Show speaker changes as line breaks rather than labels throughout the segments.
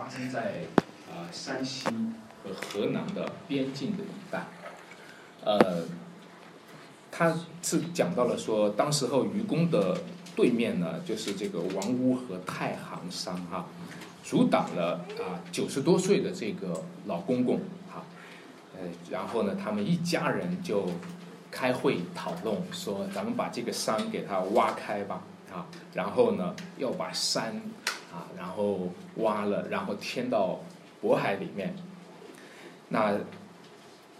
发生在啊、山西和河南的边境的一带。呃，他是讲到了说，当时候愚公的对面呢，就是这个王屋和太行山哈、阻挡了啊九十多岁的这个老公公哈、呃，然后呢，他们一家人就开会讨论说，咱们把这个山给它挖开吧啊，然后呢，要把山啊，然后挖了，然后填到渤海里面。那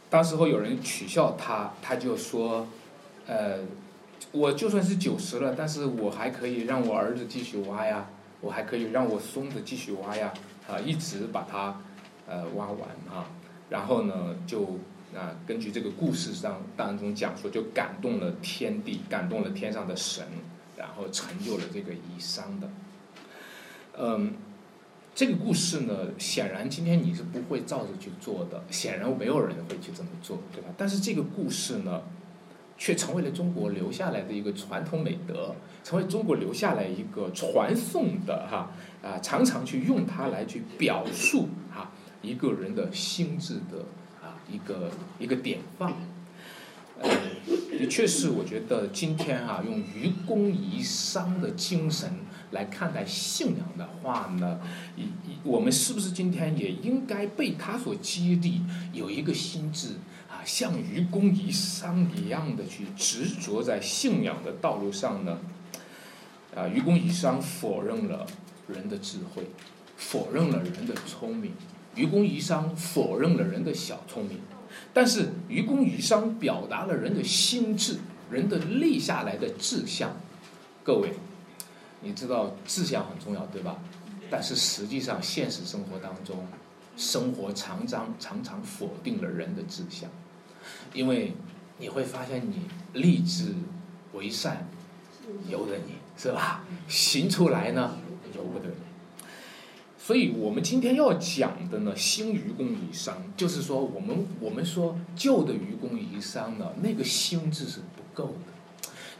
当时候有人取笑他，他就说，呃，我就算是九十了，但是我还可以让我儿子继续挖呀，我还可以让我孙子继续挖呀，啊，一直把它呃挖完啊。然后呢，就啊根据这个故事上当中讲说，就感动了天地，感动了天上的神，然后成就了这个移山的。嗯，这个故事呢，显然今天你是不会照着去做的，显然没有人会去这么做，对吧？但是这个故事呢，却成为了中国留下来的一个传统美德，成为中国留下来一个传颂的哈啊，常常去用它来去表述哈一个人的心智的啊一个一个典范。呃，的确是，我觉得今天哈、用愚公移山的精神来看待信仰的话呢，一一我们是不是今天也应该被他所激励，有一个心智啊，像愚公移山一样的去执着在信仰的道路上呢？啊，愚公移山否认了人的智慧，否认了人的聪明，愚公移山否认了人的小聪明。但是愚公移山表达了人的心智，人的立下来的志向。各位，你知道志向很重要，对吧？但是实际上，现实生活当中，生活常常常常否定了人的志向，因为你会发现，你立志为善，由得你是吧？行出来呢，由不得你。所以我们今天要讲的呢，新愚公移山，就是说我们我们说旧的愚公移山呢，那个心智是不够的，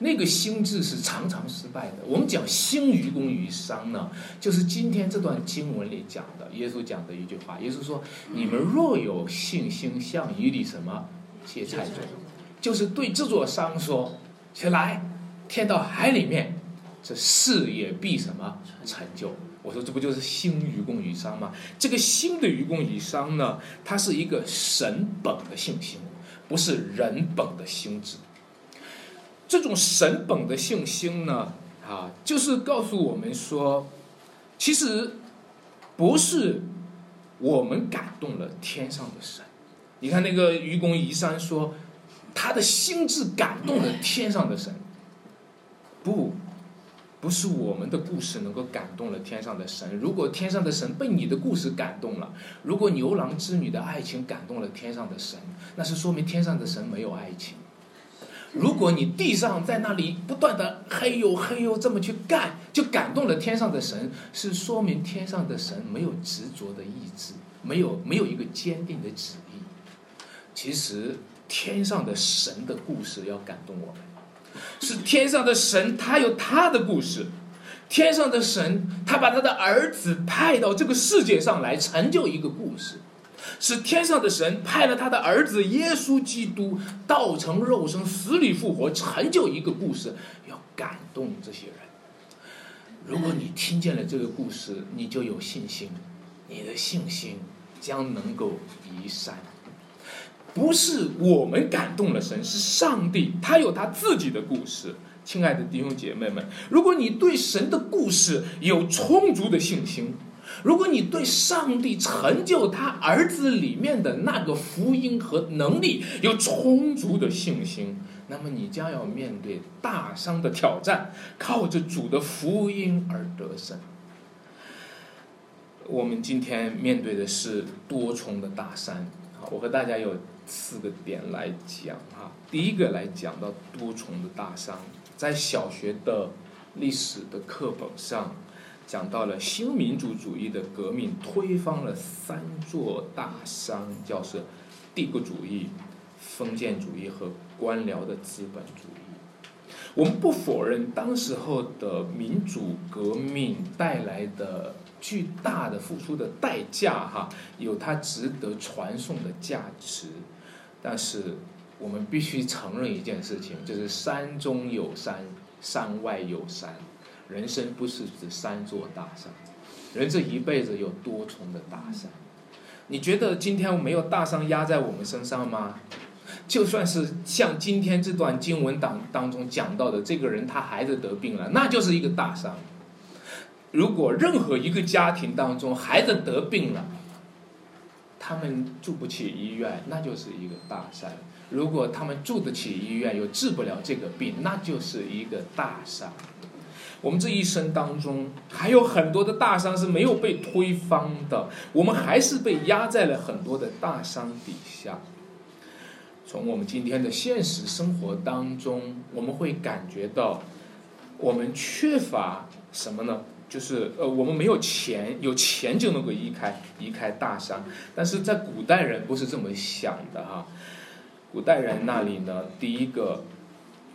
那个心智是常常失败的。我们讲新愚公移山呢，就是今天这段经文里讲的，耶稣讲的一句话，耶稣说：“你们若有信心，像一粒什么芥菜种，就是对这座山说，起来，天到海里面，这事也必什么成就。”我说这不就是新愚公移山吗？这个新的愚公移山呢，它是一个神本的信心，不是人本的心智。这种神本的信心呢，啊，就是告诉我们说，其实不是我们感动了天上的神。你看那个愚公移山说，他的心智感动了天上的神，不。不是我们的故事能够感动了天上的神。如果天上的神被你的故事感动了，如果牛郎织女的爱情感动了天上的神，那是说明天上的神没有爱情。如果你地上在那里不断的嘿呦嘿呦这么去干，就感动了天上的神，是说明天上的神没有执着的意志，没有没有一个坚定的旨意。其实天上的神的故事要感动我们。是天上的神，他有他的故事。天上的神，他把他的儿子派到这个世界上来成就一个故事。是天上的神派了他的儿子耶稣基督道成肉身，死里复活，成就一个故事，要感动这些人。如果你听见了这个故事，你就有信心，你的信心将能够移山。不是我们感动了神，是上帝，他有他自己的故事。亲爱的弟兄姐妹们，如果你对神的故事有充足的信心，如果你对上帝成就他儿子里面的那个福音和能力有充足的信心，那么你将要面对大山的挑战，靠着主的福音而得胜。我们今天面对的是多重的大山，我和大家有。四个点来讲哈，第一个来讲到多重的大山，在小学的历史的课本上讲到了新民主主义的革命推翻了三座大山，叫是帝国主义、封建主义和官僚的资本主义。我们不否认当时候的民主革命带来的巨大的付出的代价哈，有它值得传颂的价值。但是我们必须承认一件事情，就是山中有山，山外有山。人生不是指三座大山，人这一辈子有多重的大山。你觉得今天没有大山压在我们身上吗？就算是像今天这段经文当当中讲到的，这个人他孩子得病了，那就是一个大山。如果任何一个家庭当中孩子得病了，他们住不起医院，那就是一个大山；如果他们住得起医院，又治不了这个病，那就是一个大山。我们这一生当中还有很多的大山是没有被推翻的，我们还是被压在了很多的大山底下。从我们今天的现实生活当中，我们会感觉到，我们缺乏什么呢？就是呃，我们没有钱，有钱就能够移开移开大山。但是在古代人不是这么想的哈，古代人那里呢，第一个，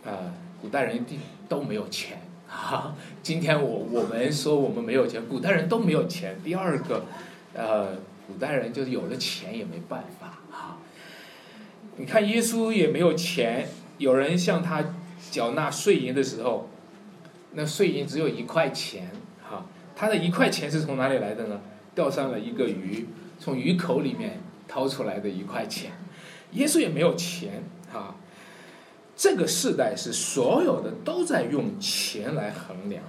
呃，古代人一定都没有钱啊。今天我我们说我们没有钱，古代人都没有钱。第二个，呃，古代人就是有了钱也没办法啊。你看，耶稣也没有钱，有人向他缴纳税银的时候，那税银只有一块钱，哈，他的一块钱是从哪里来的呢？钓上了一个鱼，从鱼口里面掏出来的一块钱。耶稣也没有钱，哈，这个时代是所有的都在用钱来衡量，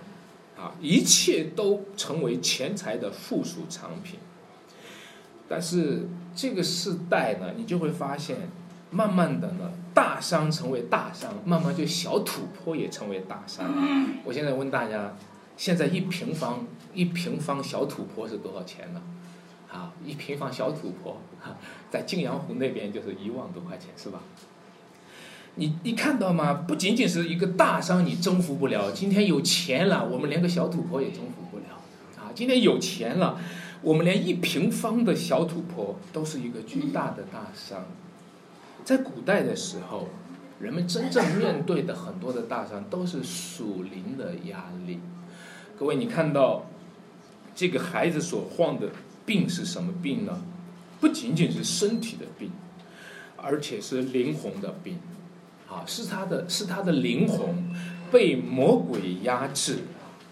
啊，一切都成为钱财的附属产品。但是这个时代呢，你就会发现。慢慢的呢，大商成为大商，慢慢就小土坡也成为大商。我现在问大家，现在一平方一平方小土坡是多少钱呢？啊，一平方小土坡，在泾阳湖那边就是一万多块钱，是吧？你你看到吗？不仅仅是一个大山你征服不了，今天有钱了，我们连个小土坡也征服不了。啊，今天有钱了，我们连一平方的小土坡都是一个巨大的大山。在古代的时候，人们真正面对的很多的大山都是属灵的压力。各位，你看到这个孩子所患的病是什么病呢？不仅仅是身体的病，而且是灵魂的病。啊，是他的是他的灵魂被魔鬼压制，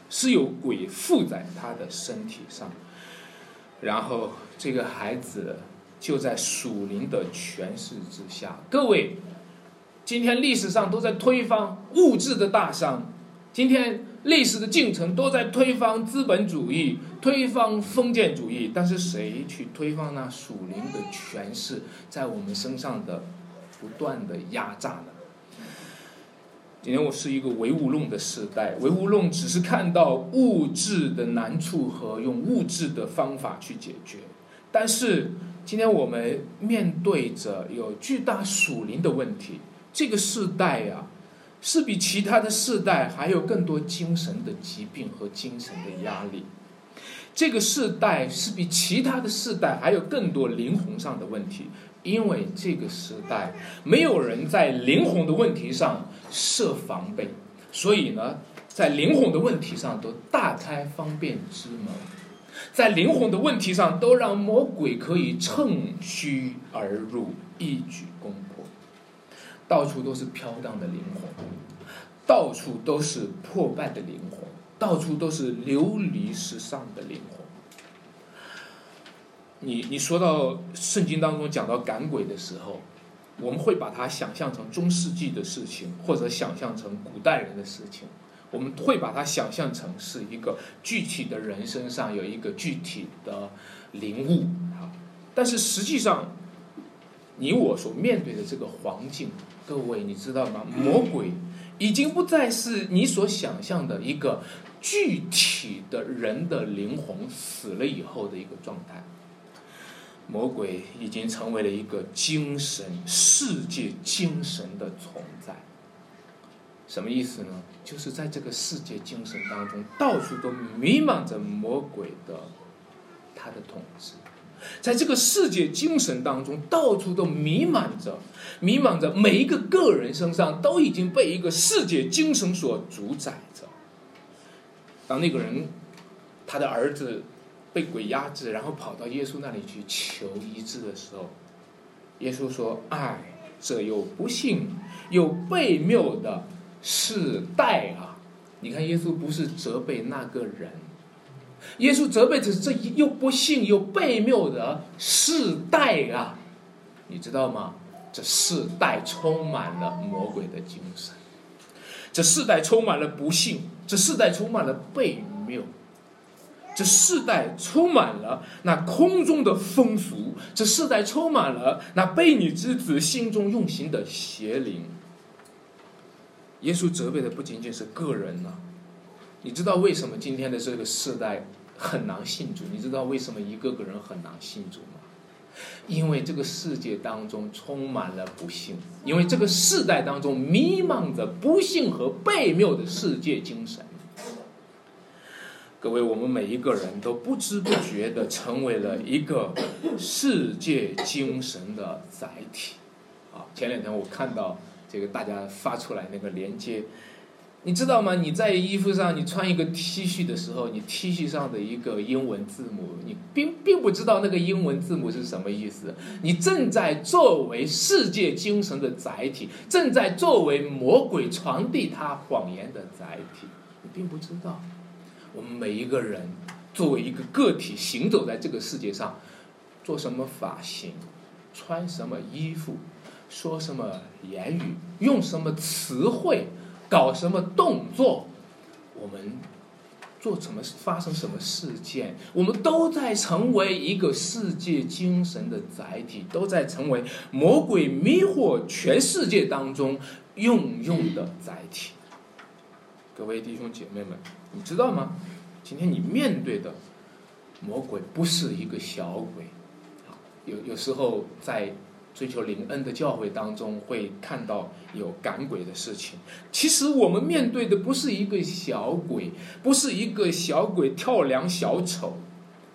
是有鬼附在他的身体上。然后这个孩子。就在属灵的权势之下，各位，今天历史上都在推翻物质的大商，今天历史的进程都在推翻资本主义、推翻封建主义，但是谁去推翻那属灵的权势在我们身上的不断的压榨呢？今天我是一个唯物论的时代，唯物论只是看到物质的难处和用物质的方法去解决，但是。今天我们面对着有巨大属灵的问题，这个世代呀，是比其他的世代还有更多精神的疾病和精神的压力。这个世代是比其他的世代还有更多灵魂上的问题，因为这个时代没有人在灵魂的问题上设防备，所以呢，在灵魂的问题上都大开方便之门。在灵魂的问题上，都让魔鬼可以趁虚而入，一举攻破。到处都是飘荡的灵魂，到处都是破败的灵魂，到处都是流离失丧的灵魂。你你说到圣经当中讲到赶鬼的时候，我们会把它想象成中世纪的事情，或者想象成古代人的事情。我们会把它想象成是一个具体的人身上有一个具体的灵物啊，但是实际上，你我所面对的这个环境，各位你知道吗？魔鬼已经不再是你所想象的一个具体的人的灵魂死了以后的一个状态，魔鬼已经成为了一个精神世界精神的存在。什么意思呢？就是在这个世界精神当中，到处都弥漫着魔鬼的他的统治，在这个世界精神当中，到处都弥漫着，弥漫着每一个个人身上都已经被一个世界精神所主宰着。当那个人他的儿子被鬼压制，然后跑到耶稣那里去求医治的时候，耶稣说：“哎，这又不幸又悖谬的世代啊！”你看，耶稣不是责备那个人，耶稣责备的是这又不幸又悖谬的世代啊！你知道吗？这世代充满了魔鬼的精神，这世代充满了不幸，这世代充满了悖谬。这世代充满了那空中的风俗，这世代充满了那悖逆之子心中用心的邪灵。耶稣责备的不仅仅是个人呢，你知道为什么今天的这个世代很难信主？你知道为什么一个个人很难信主吗？因为这个世界当中充满了不幸，因为这个世代当中弥漫着不幸和悖谬的世界精神。各位，我们每一个人都不知不觉的成为了一个世界精神的载体。啊，前两天我看到这个大家发出来那个链接，你知道吗？你在衣服上你穿一个 T 恤的时候，你 T 恤上的一个英文字母，你并并不知道那个英文字母是什么意思。你正在作为世界精神的载体，正在作为魔鬼传递他谎言的载体，你并不知道。我们每一个人作为一个个体行走在这个世界上，做什么发型，穿什么衣服，说什么言语，用什么词汇，搞什么动作，我们做什么发生什么事件，我们都在成为一个世界精神的载体，都在成为魔鬼迷惑全世界当中用用的载体。各位弟兄姐妹们，你知道吗？今天你面对的魔鬼不是一个小鬼，啊，有有时候在追求灵恩的教会当中会看到有赶鬼的事情。其实我们面对的不是一个小鬼，不是一个小鬼跳梁小丑，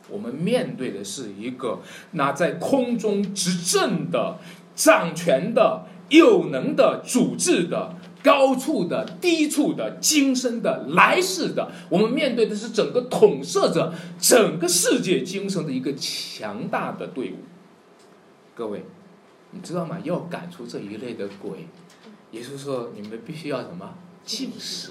我们面对的是一个那在空中执政的、掌权的、有能的、主治的。高处的、低处的、今生的、来世的，我们面对的是整个统摄着整个世界精神的一个强大的队伍。各位，你知道吗？要赶出这一类的鬼，也就是说，你们必须要什么进食？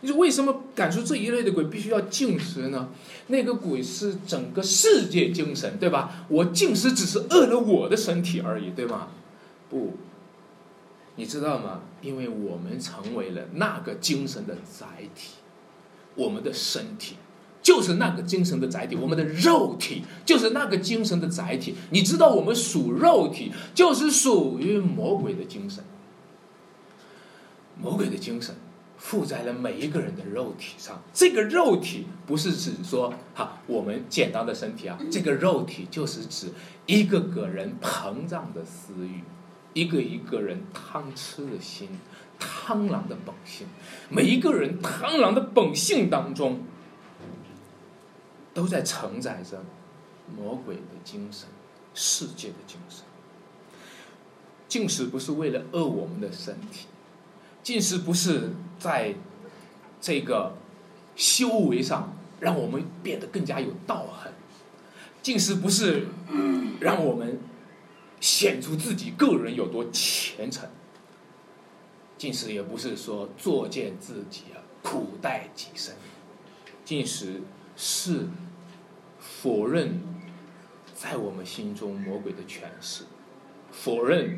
你说为什么赶出这一类的鬼必须要进食呢？那个鬼是整个世界精神，对吧？我进食只是饿了我的身体而已，对吗？不。你知道吗？因为我们成为了那个精神的载体，我们的身体就是那个精神的载体，我们的肉体就是那个精神的载体。你知道，我们属肉体，就是属于魔鬼的精神。魔鬼的精神附在了每一个人的肉体上。这个肉体不是指说哈我们简单的身体啊，这个肉体就是指一个个人膨胀的私欲。一个一个人贪吃的心，贪婪的本性，每一个人贪婪的本性当中，都在承载着魔鬼的精神、世界的精神。进食不是为了饿我们的身体，进食不是在这个修为上让我们变得更加有道行，进食不是让我们。显出自己个人有多虔诚，进食也不是说作践自己啊，苦待己身。进食是否认在我们心中魔鬼的权势，否认、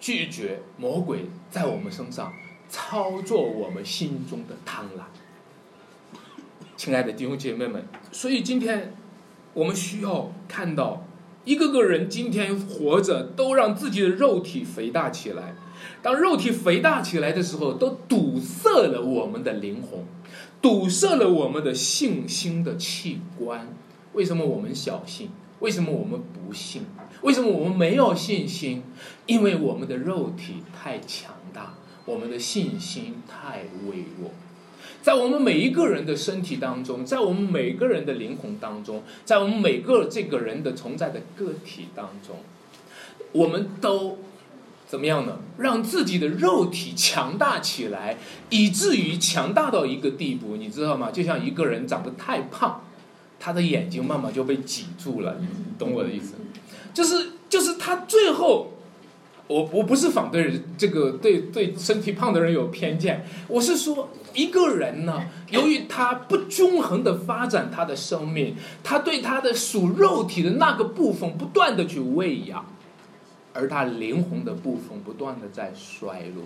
拒绝魔鬼在我们身上操作我们心中的贪婪。亲爱的弟兄姐妹们，所以今天我们需要看到。一个个人今天活着，都让自己的肉体肥大起来。当肉体肥大起来的时候，都堵塞了我们的灵魂，堵塞了我们的信心的器官。为什么我们小信？为什么我们不信？为什么我们没有信心？因为我们的肉体太强大，我们的信心太微弱。在我们每一个人的身体当中，在我们每个人的灵魂当中，在我们每个这个人的存在的个体当中，我们都怎么样呢？让自己的肉体强大起来，以至于强大到一个地步，你知道吗？就像一个人长得太胖，他的眼睛慢慢就被挤住了，你懂我的意思？就是就是他最后，我我不是反对这个对对身体胖的人有偏见，我是说一个人呢，由于他不均衡的发展他的生命，他对他的属肉体的那个部分不断的去喂养，而他灵魂的部分不断的在衰落，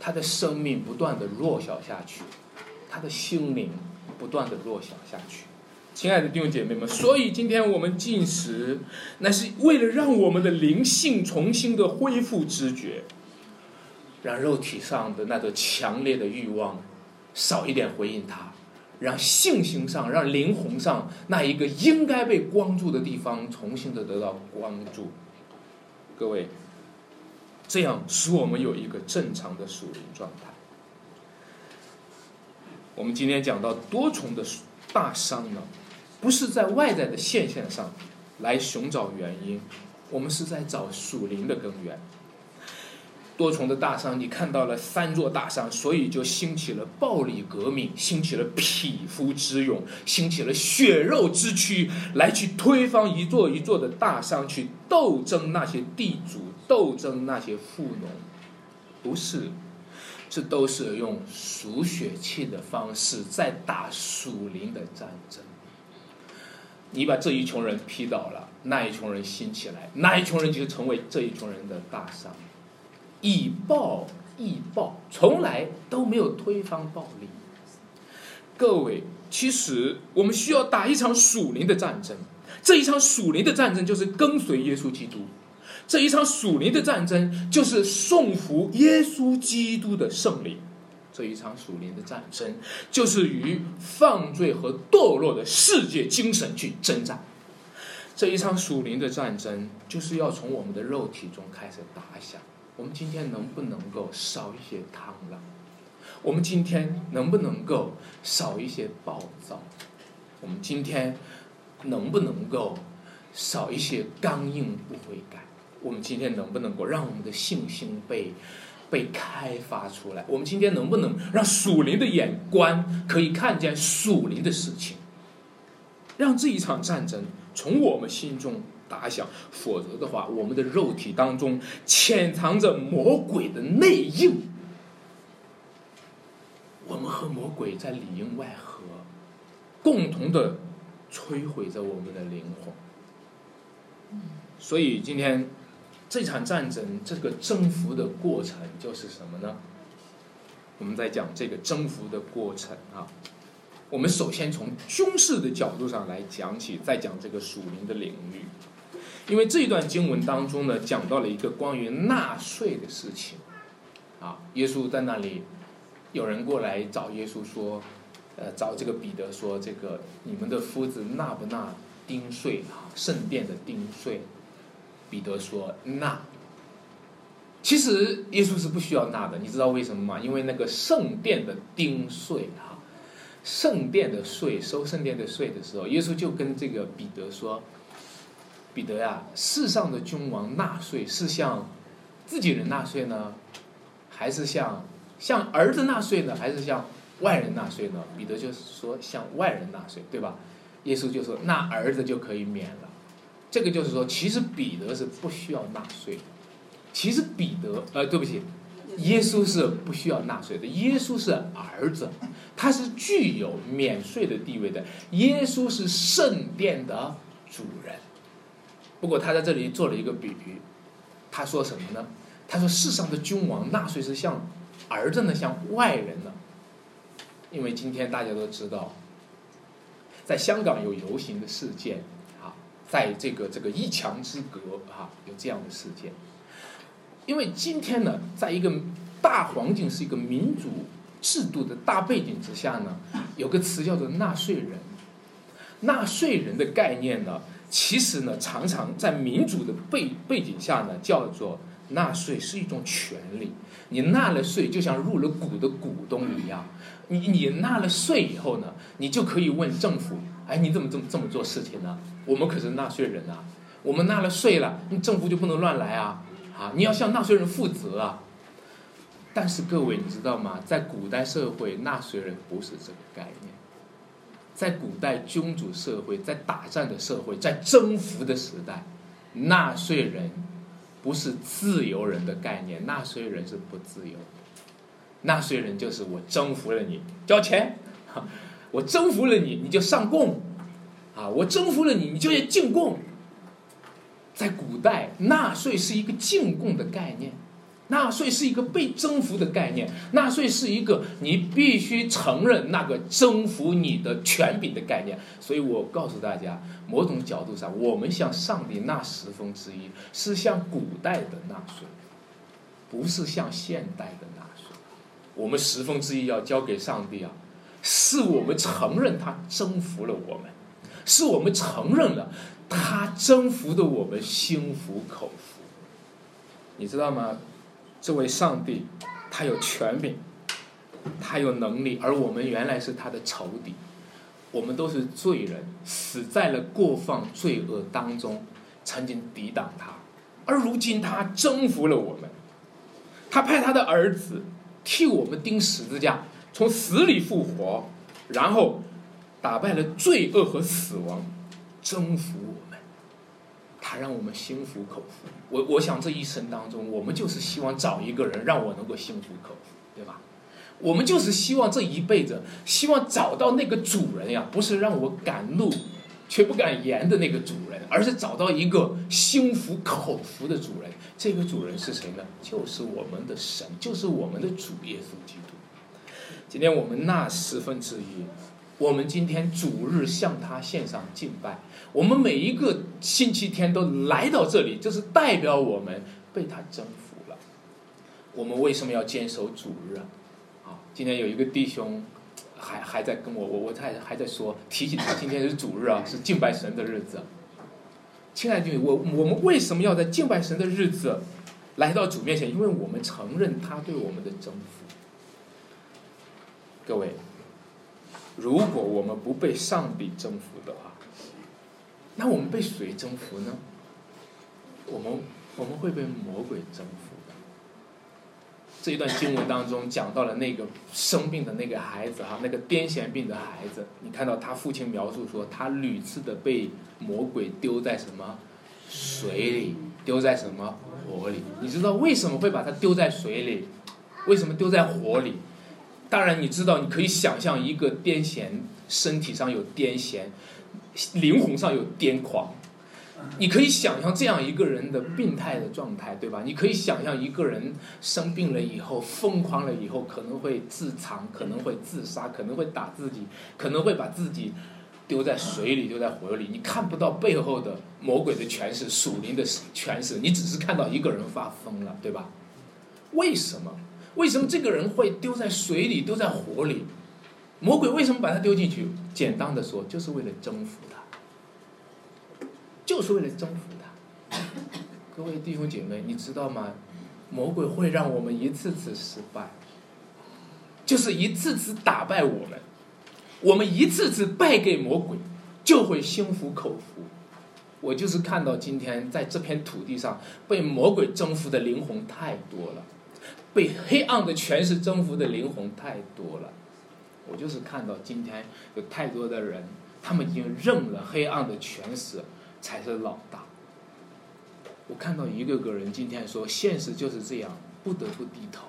他的生命不断的弱小下去，他的心灵不断的弱小下去。亲爱的弟兄姐妹们，所以今天我们进食，那是为了让我们的灵性重新的恢复知觉，让肉体上的那个强烈的欲望少一点回应它，让性情上、让灵魂上那一个应该被关注的地方重新的得到关注。各位，这样使我们有一个正常的属灵状态。我们今天讲到多重的大伤呢？不是在外在的现象上来寻找原因，我们是在找属灵的根源。多重的大伤，你看到了三座大伤，所以就兴起了暴力革命，兴起了匹夫之勇，兴起了血肉之躯，来去推翻一座一座的大伤，去斗争那些地主，斗争那些富农。不是，这都是用数血气的方式在打属灵的战争。你把这一群人劈倒了，那一群人兴起来，那一群人就成为这一群人的大伤。以暴易暴，从来都没有推翻暴力。各位，其实我们需要打一场属灵的战争，这一场属灵的战争就是跟随耶稣基督，这一场属灵的战争就是送服耶稣基督的胜利。这一场属灵的战争，就是与犯罪和堕落的世界精神去征战。这一场属灵的战争，就是要从我们的肉体中开始打响。我们今天能不能够少一些贪婪？我们今天能不能够少一些暴躁？我们今天能不能够少一些刚硬不悔改？我们今天能不能够让我们的信心被？被开发出来，我们今天能不能让属灵的眼光可以看见属灵的事情，让这一场战争从我们心中打响？否则的话，我们的肉体当中潜藏着魔鬼的内应，我们和魔鬼在里应外合，共同的摧毁着我们的灵魂。所以今天。这场战争，这个征服的过程就是什么呢？我们在讲这个征服的过程啊。我们首先从军事的角度上来讲起，再讲这个属灵的领域。因为这一段经文当中呢，讲到了一个关于纳税的事情啊。耶稣在那里，有人过来找耶稣说，呃，找这个彼得说，这个你们的夫子纳不纳丁税啊？圣殿的丁税。彼得说：“纳。”其实耶稣是不需要纳的，你知道为什么吗？因为那个圣殿的丁税啊，圣殿的税收圣殿的税的时候，耶稣就跟这个彼得说：“彼得呀，世上的君王纳税是向自己人纳税呢，还是向向儿子纳税呢，还是向外人纳税呢？”彼得就说：“向外人纳税，对吧？”耶稣就说：“那儿子就可以免了。”这个就是说，其实彼得是不需要纳税的。其实彼得，呃，对不起，耶稣是不需要纳税的。耶稣是儿子，他是具有免税的地位的。耶稣是圣殿的主人。不过他在这里做了一个比喻，他说什么呢？他说世上的君王纳税是像儿子呢，像外人呢。因为今天大家都知道，在香港有游行的事件。在这个这个一墙之隔啊，有这样的事件。因为今天呢，在一个大环境是一个民主制度的大背景之下呢，有个词叫做纳税人。纳税人的概念呢，其实呢，常常在民主的背背景下呢，叫做纳税是一种权利。你纳了税，就像入了股的股东一样。你你纳了税以后呢，你就可以问政府。哎，你怎么这么这么做事情呢？我们可是纳税人啊，我们纳了税了，你政府就不能乱来啊！啊，你要向纳税人负责啊！但是各位，你知道吗？在古代社会，纳税人不是这个概念。在古代君主社会，在打仗的社会，在征服的时代，纳税人不是自由人的概念，纳税人是不自由的。纳税人就是我征服了你，交钱；我征服了你，你就上贡；啊，我征服了你，你就要进贡。在古代，纳税是一个进贡的概念。纳税是一个被征服的概念，纳税是一个你必须承认那个征服你的权柄的概念。所以我告诉大家，某种角度上，我们向上帝纳十分之一，是向古代的纳税，不是向现代的纳税。我们十分之一要交给上帝啊，是我们承认他征服了我们，是我们承认了他征服的我们心服口服。你知道吗？这位上帝，他有权柄，他有能力，而我们原来是他的仇敌，我们都是罪人，死在了过犯罪恶当中，曾经抵挡他，而如今他征服了我们，他派他的儿子替我们钉十字架，从死里复活，然后打败了罪恶和死亡，征服我们，他让我们心服口服。我我想这一生当中，我们就是希望找一个人让我能够心服口服，对吧？我们就是希望这一辈子，希望找到那个主人呀，不是让我敢怒却不敢言的那个主人，而是找到一个心服口服的主人。这个主人是谁呢？就是我们的神，就是我们的主耶稣基督。今天我们纳十分之一，我们今天主日向他献上敬拜。我们每一个星期天都来到这里，就是代表我们被他征服了。我们为什么要坚守主日啊？啊，今天有一个弟兄还还在跟我，我我还还在说提醒他，今天是主日啊，是敬拜神的日子。亲爱的，我我们为什么要在敬拜神的日子来到主面前？因为我们承认他对我们的征服。各位，如果我们不被上帝征服的话，那我们被谁征服呢？我们我们会被魔鬼征服的。这一段经文当中讲到了那个生病的那个孩子哈，那个癫痫病的孩子，你看到他父亲描述说，他屡次的被魔鬼丢在什么水里，丢在什么火里？你知道为什么会把他丢在水里？为什么丢在火里？当然你知道，你可以想象一个癫痫，身体上有癫痫。灵魂上有癫狂，你可以想象这样一个人的病态的状态，对吧？你可以想象一个人生病了以后，疯狂了以后，可能会自残，可能会自杀，可能会打自己，可能会把自己丢在水里，丢在火里。你看不到背后的魔鬼的权势、属灵的权势，你只是看到一个人发疯了，对吧？为什么？为什么这个人会丢在水里，丢在火里？魔鬼为什么把他丢进去？简单的说，就是为了征服他，就是为了征服他。各位弟兄姐妹，你知道吗？魔鬼会让我们一次次失败，就是一次次打败我们。我们一次次败给魔鬼，就会心服口服。我就是看到今天在这片土地上被魔鬼征服的灵魂太多了，被黑暗的权势征服的灵魂太多了。我就是看到今天有太多的人，他们已经认了黑暗的权势才是老大。我看到一个个人今天说现实就是这样，不得不低头。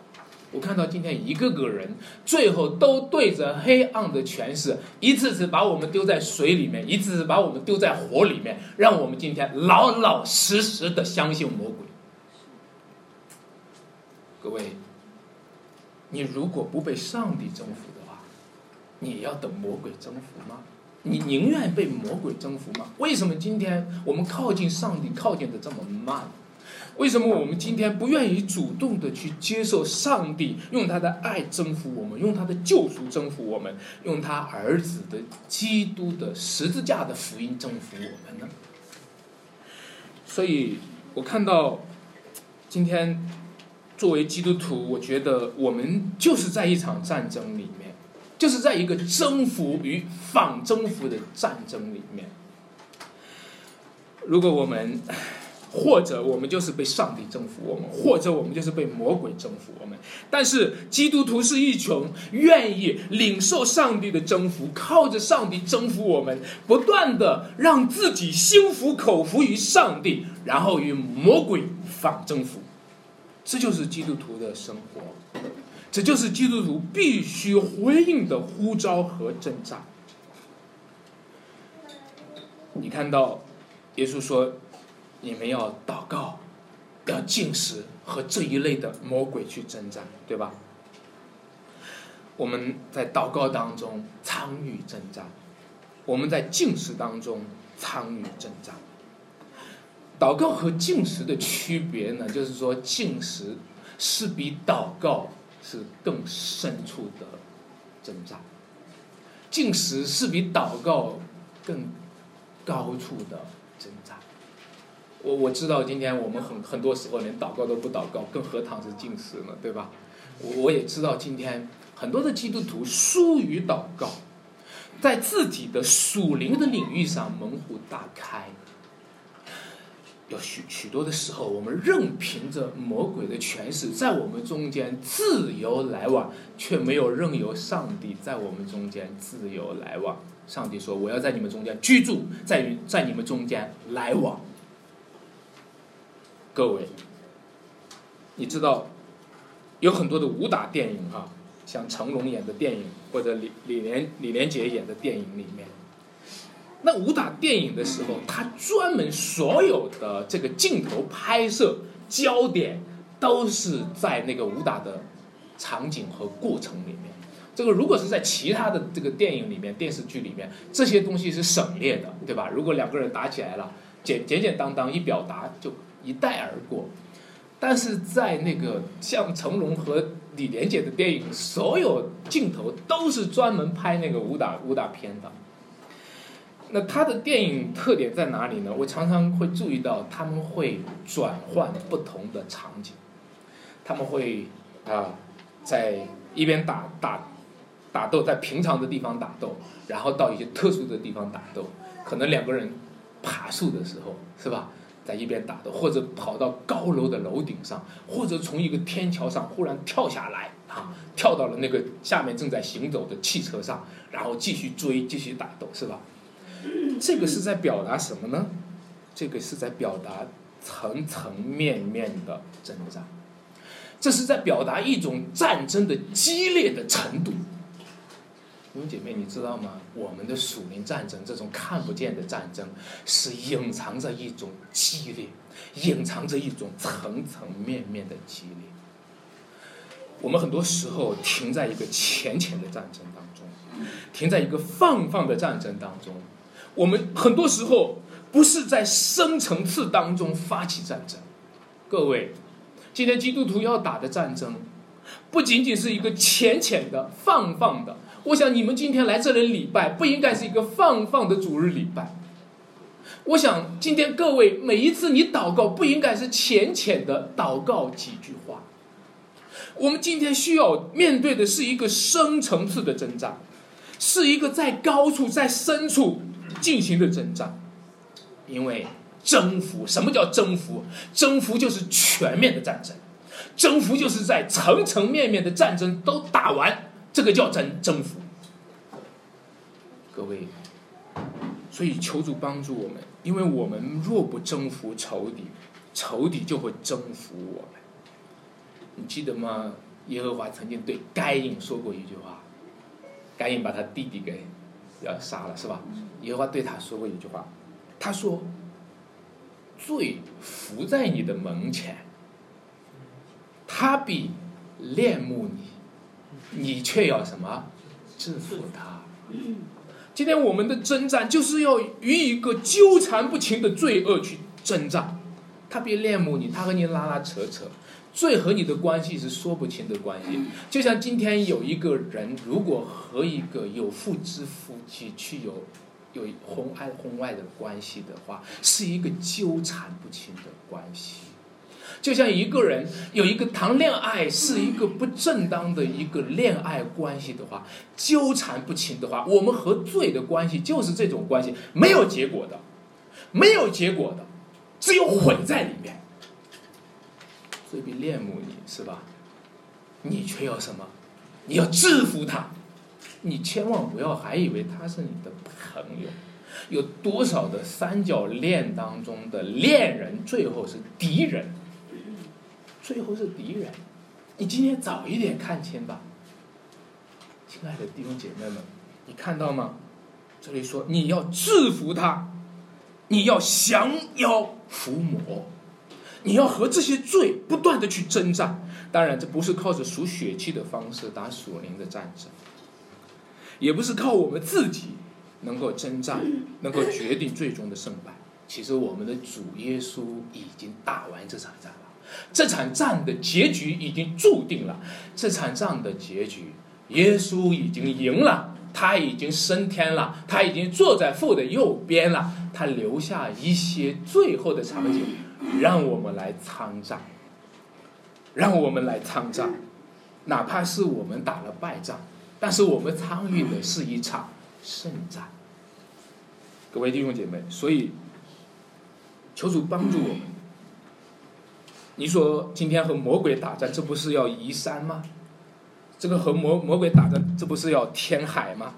我看到今天一个个人最后都对着黑暗的权势，一次次把我们丢在水里面，一次次把我们丢在火里面，让我们今天老老实实的相信魔鬼。各位，你如果不被上帝征服的话，你要等魔鬼征服吗？你宁愿被魔鬼征服吗？为什么今天我们靠近上帝靠近的这么慢？为什么我们今天不愿意主动的去接受上帝用他的爱征服我们，用他的救赎征服我们，用他儿子的基督的十字架的福音征服我们呢？所以我看到今天作为基督徒，我觉得我们就是在一场战争里面。就是在一个征服与反征服的战争里面，如果我们或者我们就是被上帝征服我们，或者我们就是被魔鬼征服我们。但是基督徒是一群愿意领受上帝的征服，靠着上帝征服我们，不断的让自己心服口服于上帝，然后与魔鬼反征服。这就是基督徒的生活，这就是基督徒必须回应的呼召和征战。你看到耶稣说。你们要祷告，要进食和这一类的魔鬼去征战，对吧？我们在祷告当中参与征战，我们在进食当中参与征战。祷告和进食的区别呢，就是说进食是比祷告是更深处的挣扎，进食是比祷告更高处的挣扎。我我知道今天我们很很多时候连祷告都不祷告，更何况是进食呢，对吧？我我也知道今天很多的基督徒疏于祷告，在自己的属灵的领域上门户大开。有许许多的时候，我们任凭着魔鬼的权势在我们中间自由来往，却没有任由上帝在我们中间自由来往。上帝说：“我要在你们中间居住，在于在你们中间来往。”各位，你知道有很多的武打电影哈，像成龙演的电影或者李李连李连杰演的电影里面，那武打电影的时候，他专门所有的这个镜头拍摄焦点都是在那个武打的场景和过程里面。这个如果是在其他的这个电影里面、电视剧里面，这些东西是省略的，对吧？如果两个人打起来了，简简简单单一表达就。一带而过，但是在那个像成龙和李连杰的电影，所有镜头都是专门拍那个武打武打片的。那他的电影特点在哪里呢？我常常会注意到他们会转换不同的场景，他们会啊在一边打打打斗，在平常的地方打斗，然后到一些特殊的地方打斗，可能两个人爬树的时候，是吧？在一边打斗，或者跑到高楼的楼顶上，或者从一个天桥上忽然跳下来，啊，跳到了那个下面正在行走的汽车上，然后继续追，继续打斗，是吧？这个是在表达什么呢？这个是在表达层层面面的挣扎，这是在表达一种战争的激烈的程度。弟兄姐妹，你知道吗？我们的属灵战争，这种看不见的战争，是隐藏着一种激烈，隐藏着一种层层面面的激烈。我们很多时候停在一个浅浅的战争当中，停在一个放放的战争当中。我们很多时候不是在深层次当中发起战争。各位，今天基督徒要打的战争，不仅仅是一个浅浅的放放的。我想你们今天来这里礼拜，不应该是一个放放的主日礼拜。我想今天各位每一次你祷告，不应该是浅浅的祷告几句话。我们今天需要面对的是一个深层次的征战，是一个在高处、在深处进行的征战。因为征服，什么叫征服？征服就是全面的战争，征服就是在层层面面的战争都打完。这个叫征征服，各位，所以求主帮助我们，因为我们若不征服仇敌，仇敌就会征服我们。你记得吗？耶和华曾经对该隐说过一句话，该隐把他弟弟给要杀了，是吧？耶和华对他说过一句话，他说：“罪伏在你的门前，他必恋慕你。”你却要什么？制服他。今天我们的征战就是要与一个纠缠不清的罪恶去征战。他别恋慕你，他和你拉拉扯扯，罪和你的关系是说不清的关系。就像今天有一个人，如果和一个有妇之夫妻去有有婚爱婚外的关系的话，是一个纠缠不清的关系。就像一个人有一个谈恋爱是一个不正当的一个恋爱关系的话，纠缠不清的话，我们和罪的关系就是这种关系，没有结果的，没有结果的，只有毁在里面。罪必恋慕你是吧？你却要什么？你要制服他。你千万不要还以为他是你的朋友。有多少的三角恋当中的恋人，最后是敌人？最后是敌人。你今天早一点看清吧，亲爱的弟兄姐妹们，你看到吗？这里说你要制服他，你要降妖伏魔，你要和这些罪不断的去征战。当然，这不是靠着数血气的方式打属灵的战争，也不是靠我们自己。能够征战，能够决定最终的胜败。其实我们的主耶稣已经打完这场战了，这场战的结局已经注定了。这场战的结局，耶稣已经赢了，他已经升天了，他已经坐在父的右边了。他留下一些最后的场景，让我们来参战，让我们来参战。哪怕是我们打了败仗，但是我们参与的是一场。圣战，各位弟兄姐妹，所以求主帮助我们。你说今天和魔鬼打仗，这不是要移山吗？这个和魔魔鬼打仗，这不是要填海吗？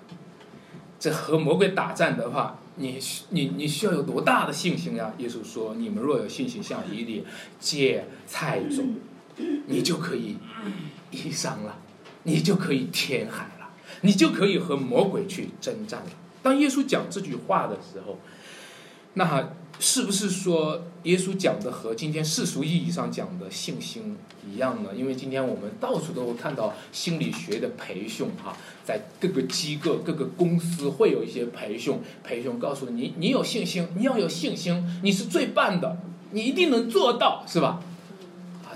这和魔鬼打仗的话，你你你需要有多大的信心呀？耶稣说：“你们若有信心，像一粒芥菜种，你就可以移山了，你就可以填海了。”你就可以和魔鬼去征战了。当耶稣讲这句话的时候，那是不是说耶稣讲的和今天世俗意义上讲的信心一样呢？因为今天我们到处都会看到心理学的培训，哈，在各个机构、各个公司会有一些培训，培训告诉你，你有信心，你要有信心，你是最棒的，你一定能做到，是吧？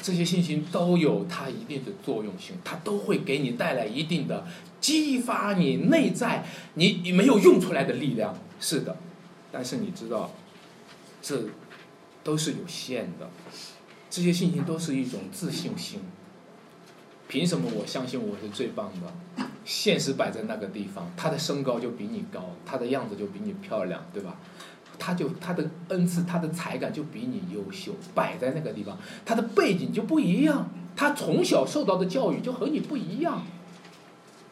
这些信心都有它一定的作用性，它都会给你带来一定的。激发你内在你你没有用出来的力量，是的，但是你知道，这都是有限的，这些信心都是一种自信心。凭什么我相信我是最棒的？现实摆在那个地方，他的身高就比你高，他的样子就比你漂亮，对吧？他就他的恩赐，他的才干就比你优秀，摆在那个地方，他的背景就不一样，他从小受到的教育就和你不一样。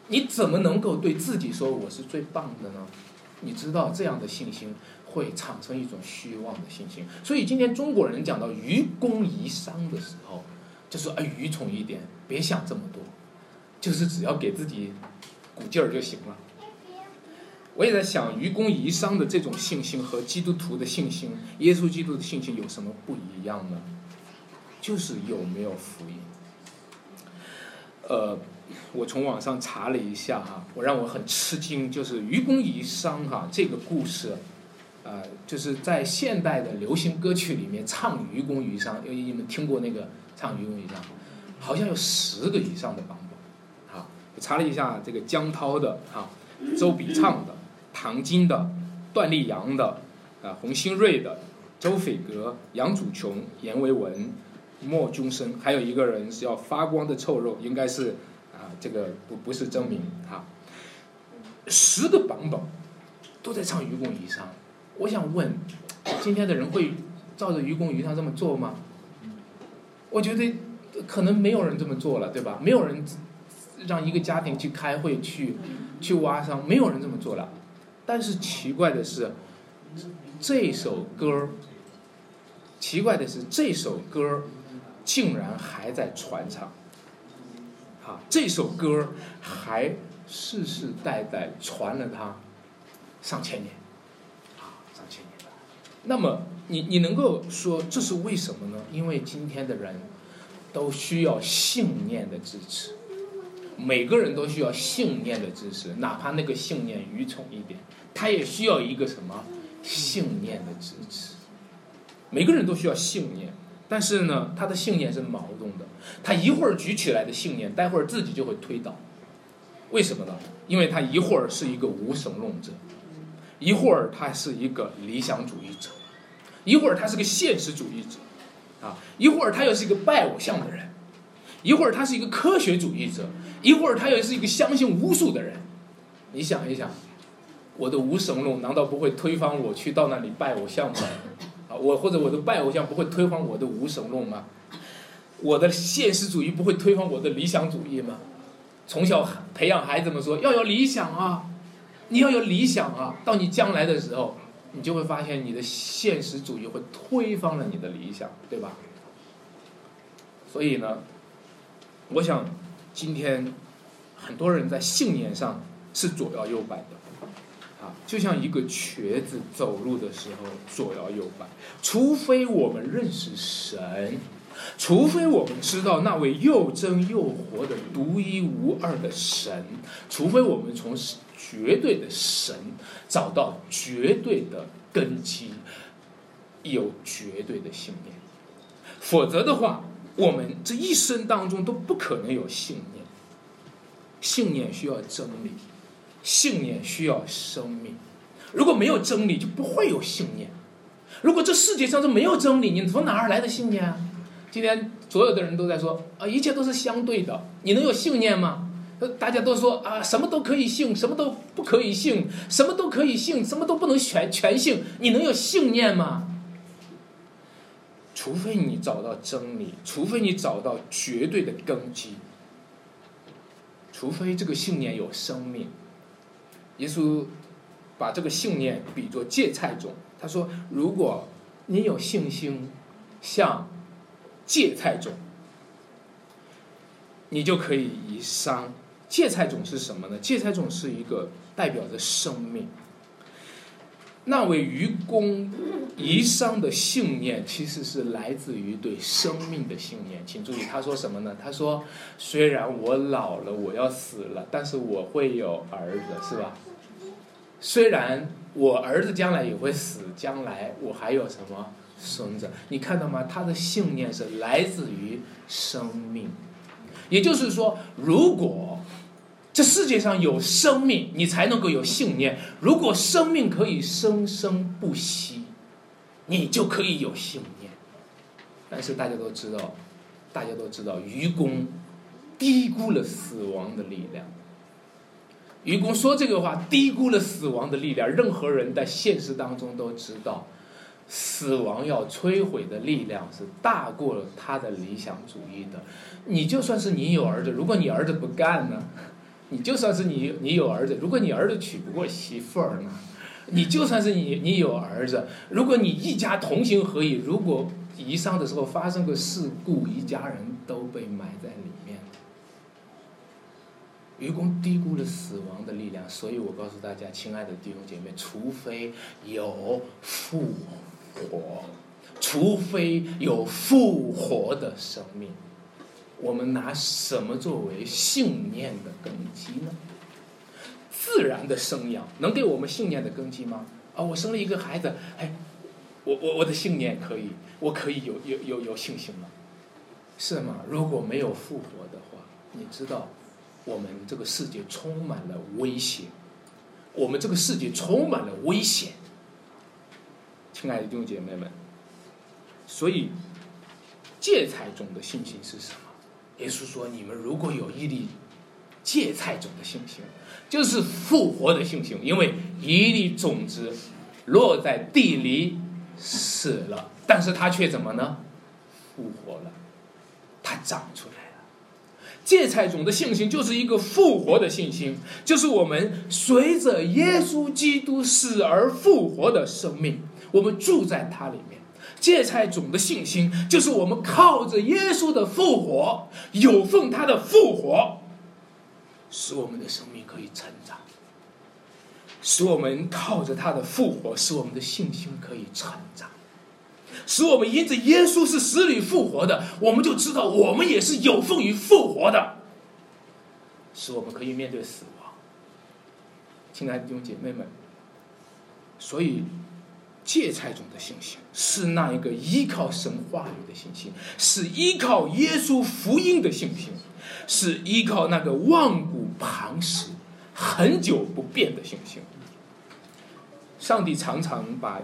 你怎么能够对自己说我是最棒的呢？你知道这样的信心会产生一种虚妄的信心。所以今天中国人讲到愚公移山的时候，就说啊愚蠢一点，别想这么多，就是只要给自己鼓劲儿就行了。我也在想，愚公移山的这种信心和基督徒的信心、耶稣基督的信心有什么不一样呢？就是有没有福音。呃。我从网上查了一下哈，我让我很吃惊，就是愚公移山哈这个故事，啊，就是在现代的流行歌曲里面唱愚公移山，因为你们听过那个唱愚公移山，好像有十个以上的版本，好，我查了一下这个江涛的哈，周笔畅的，唐晶的，段丽阳的，啊，洪新瑞的，周斐格，杨祖琼，阎维文，莫君生，还有一个人是要发光的臭肉，应该是啊。这个不不是真名哈，十个版本都在唱愚公移山。我想问，今天的人会照着愚公移山这么做吗？我觉得可能没有人这么做了，对吧？没有人让一个家庭去开会去去挖山，没有人这么做了。但是奇怪的是，这首歌儿，奇怪的是这首歌儿竟然还在传唱。啊，这首歌还世世代代传了它上千年，啊，上千年。那么，你你能够说这是为什么呢？因为今天的人都需要信念的支持，每个人都需要信念的支持，哪怕那个信念愚蠢一点，他也需要一个什么信念的支持。每个人都需要信念。但是呢，他的信念是矛盾的。他一会儿举起来的信念，待会儿自己就会推倒。为什么呢？因为他一会儿是一个无神论者，一会儿他是一个理想主义者，一会儿他是个现实主义者，啊，一会儿他又是一个拜偶像的人，一会儿他是一个科学主义者，一会儿他又是一个相信巫术的人。你想一想，我的无神论难道不会推翻我去到那里拜偶像吗？啊我或者我的拜偶像不会推翻我的无神论吗？我的现实主义不会推翻我的理想主义吗？从小培养孩子们说要有理想啊，你要有理想啊，到你将来的时候，你就会发现你的现实主义会推翻了你的理想，对吧？所以呢，我想今天很多人在信念上是左摇右摆的，啊，就像一个瘸子走路的时候左摇右摆，除非我们认识神。除非我们知道那位又真又活的独一无二的神，除非我们从绝对的神找到绝对的根基，有绝对的信念，否则的话，我们这一生当中都不可能有信念。信念需要真理，信念需要生命。如果没有真理，就不会有信念。如果这世界上都没有真理，你从哪儿来的信念啊？今天所有的人都在说啊，一切都是相对的。你能有信念吗？大家都说啊，什么都可以信，什么都不可以信，什么都可以信，什么都不能全全信。你能有信念吗？除非你找到真理，除非你找到绝对的根基，除非这个信念有生命。耶稣把这个信念比作芥菜种，他说：如果你有信心，像。芥菜种，你就可以移山。芥菜种是什么呢？芥菜种是一个代表着生命。那位愚公移山的信念，其实是来自于对生命的信念。请注意，他说什么呢？他说：“虽然我老了，我要死了，但是我会有儿子，是吧？虽然我儿子将来也会死，将来我还有什么？”孙子，你看到吗？他的信念是来自于生命，也就是说，如果这世界上有生命，你才能够有信念。如果生命可以生生不息，你就可以有信念。但是大家都知道，大家都知道，愚公低估了死亡的力量。愚公说这个话，低估了死亡的力量。任何人在现实当中都知道。死亡要摧毁的力量是大过了他的理想主义的。你就算是你有儿子，如果你儿子不干呢？你就算是你你有儿子，如果你儿子娶不过媳妇儿呢？你就算是你你有儿子，如果你一家同心合意，如果移伤的时候发生个事故，一家人都被埋在里面。愚公低估了死亡的力量，所以我告诉大家，亲爱的弟兄姐妹，除非有复。活，除非有复活的生命，我们拿什么作为信念的根基呢？自然的生养能给我们信念的根基吗？啊，我生了一个孩子，哎，我我我的信念可以，我可以有有有有信心吗？是吗？如果没有复活的话，你知道，我们这个世界充满了危险，我们这个世界充满了危险。亲爱的弟兄姐妹们，所以芥菜种的信心是什么？耶稣说：“你们如果有一粒芥菜种的信心，就是复活的信心。因为一粒种子落在地里死了，但是它却怎么呢？复活了，它长出来。芥菜种的信心就是一个复活的信心，就是我们随着耶稣基督死而复活的生命。”我们住在它里面，芥菜种的信心就是我们靠着耶稣的复活，有奉他的复活，使我们的生命可以成长；使我们靠着他的复活，使我们的信心可以成长；使我们因着耶稣是死里复活的，我们就知道我们也是有奉于复活的，使我们可以面对死亡。亲爱的弟兄姐妹们，所以。芥菜种的信心是那一个依靠神话语的信心，是依靠耶稣福音的信心，是依靠那个万古磐石、很久不变的信心。上帝常常把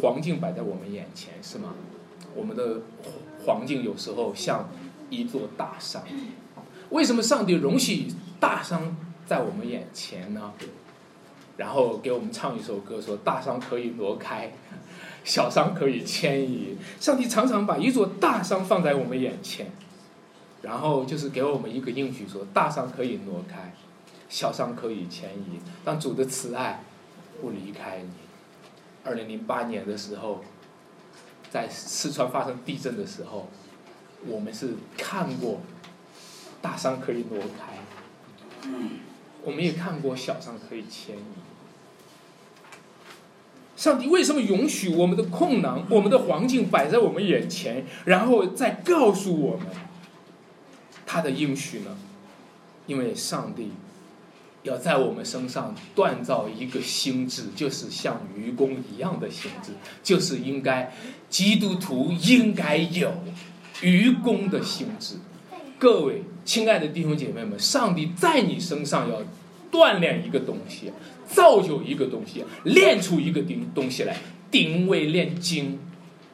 环境摆在我们眼前，是吗？我们的环境有时候像一座大山，为什么上帝容许大山在我们眼前呢？然后给我们唱一首歌，说大山可以挪开，小山可以迁移。上帝常常把一座大山放在我们眼前，然后就是给我们一个应许，说大山可以挪开，小山可以迁移，让主的慈爱不离开你。二零零八年的时候，在四川发生地震的时候，我们是看过大山可以挪开，我们也看过小山可以迁移。上帝为什么允许我们的困难、我们的环境摆在我们眼前，然后再告诉我们他的应许呢？因为上帝要在我们身上锻造一个心智，就是像愚公一样的心智，就是应该基督徒应该有愚公的心智。各位亲爱的弟兄姐妹们，上帝在你身上要锻炼一个东西。造就一个东西，练出一个东东西来，鼎为炼金，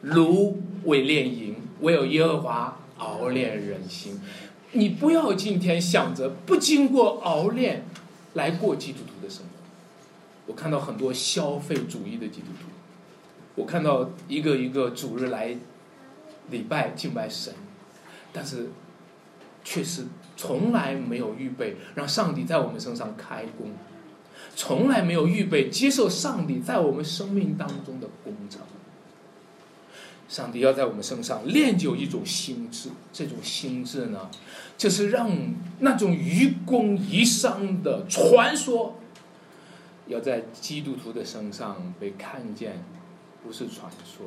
炉为炼银，唯有耶和华熬炼人心。你不要今天想着不经过熬炼来过基督徒的生活。我看到很多消费主义的基督徒，我看到一个一个主日来礼拜敬拜神，但是却是从来没有预备让上帝在我们身上开工。从来没有预备接受上帝在我们生命当中的工程。上帝要在我们身上练就一种心智，这种心智呢，就是让那种愚公移山的传说，要在基督徒的身上被看见，不是传说；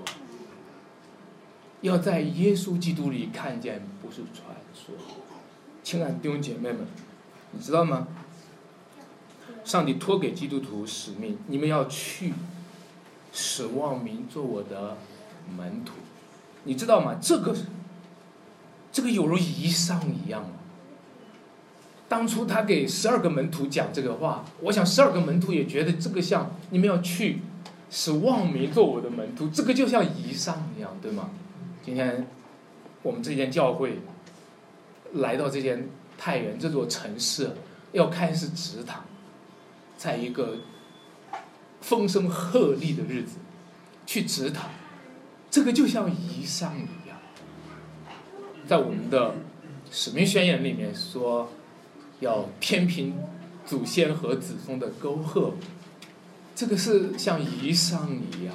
要在耶稣基督里看见，不是传说。亲爱的弟兄姐妹们，你知道吗？上帝托给基督徒使命，你们要去使万民做我的门徒，你知道吗？这个这个有如遗伤一样当初他给十二个门徒讲这个话，我想十二个门徒也觉得这个像你们要去使望民做我的门徒，这个就像遗伤一样，对吗？今天我们这间教会来到这间太原这座城市，要开始植堂。在一个风声鹤唳的日子，去指导，这个就像移山一样。在我们的使命宣言里面说，要天平祖先和子孙的沟壑，这个是像移山一样，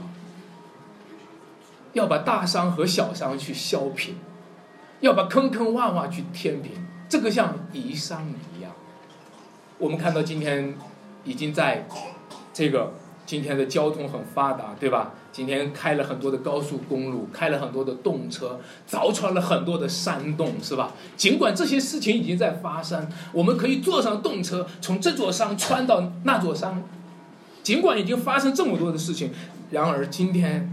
要把大山和小山去削平，要把坑坑洼洼去填平，这个像移山一样。我们看到今天。已经在，这个今天的交通很发达，对吧？今天开了很多的高速公路，开了很多的动车，凿穿了很多的山洞，是吧？尽管这些事情已经在发生，我们可以坐上动车，从这座山穿到那座山。尽管已经发生这么多的事情，然而今天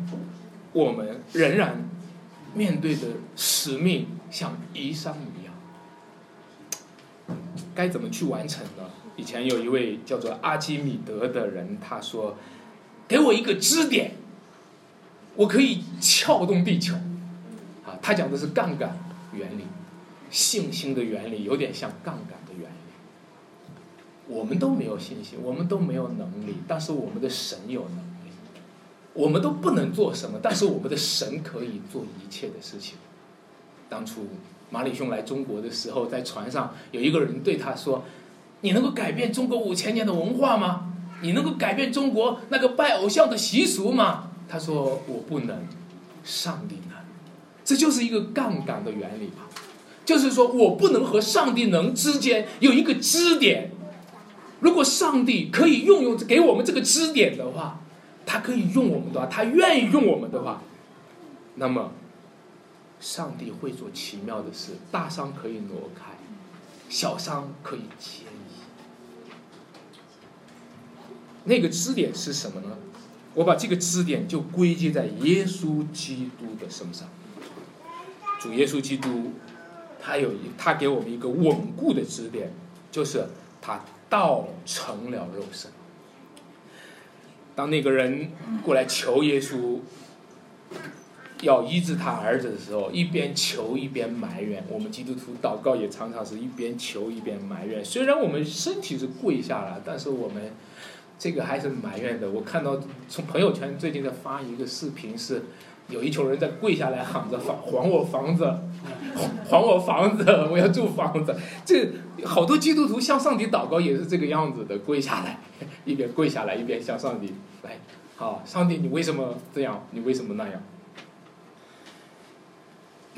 我们仍然面对的使命像移山一样，该怎么去完成呢？以前有一位叫做阿基米德的人，他说：“给我一个支点，我可以撬动地球。”啊，他讲的是杠杆原理，信心的原理有点像杠杆的原理。我们都没有信心，我们都没有能力，但是我们的神有能力。我们都不能做什么，但是我们的神可以做一切的事情。当初马里兄来中国的时候，在船上有一个人对他说。你能够改变中国五千年的文化吗？你能够改变中国那个拜偶像的习俗吗？他说我不能，上帝能。这就是一个杠杆的原理吧，就是说我不能和上帝能之间有一个支点。如果上帝可以用用给我们这个支点的话，他可以用我们的话，他愿意用我们的话，那么上帝会做奇妙的事，大山可以挪开，小山可以接。那个支点是什么呢？我把这个支点就归结在耶稣基督的身上。主耶稣基督，他有一，他给我们一个稳固的支点，就是他道成了肉身。当那个人过来求耶稣，要医治他儿子的时候，一边求一边埋怨。我们基督徒祷告也常常是一边求一边埋怨。虽然我们身体是跪下了，但是我们。这个还是埋怨的。我看到从朋友圈最近在发一个视频，是有一群人在跪下来喊着“房还我房子，还我房子，我要住房子”。这好多基督徒向上帝祷告也是这个样子的，跪下来，一边跪下来一边向上帝来，好，上帝你为什么这样？你为什么那样？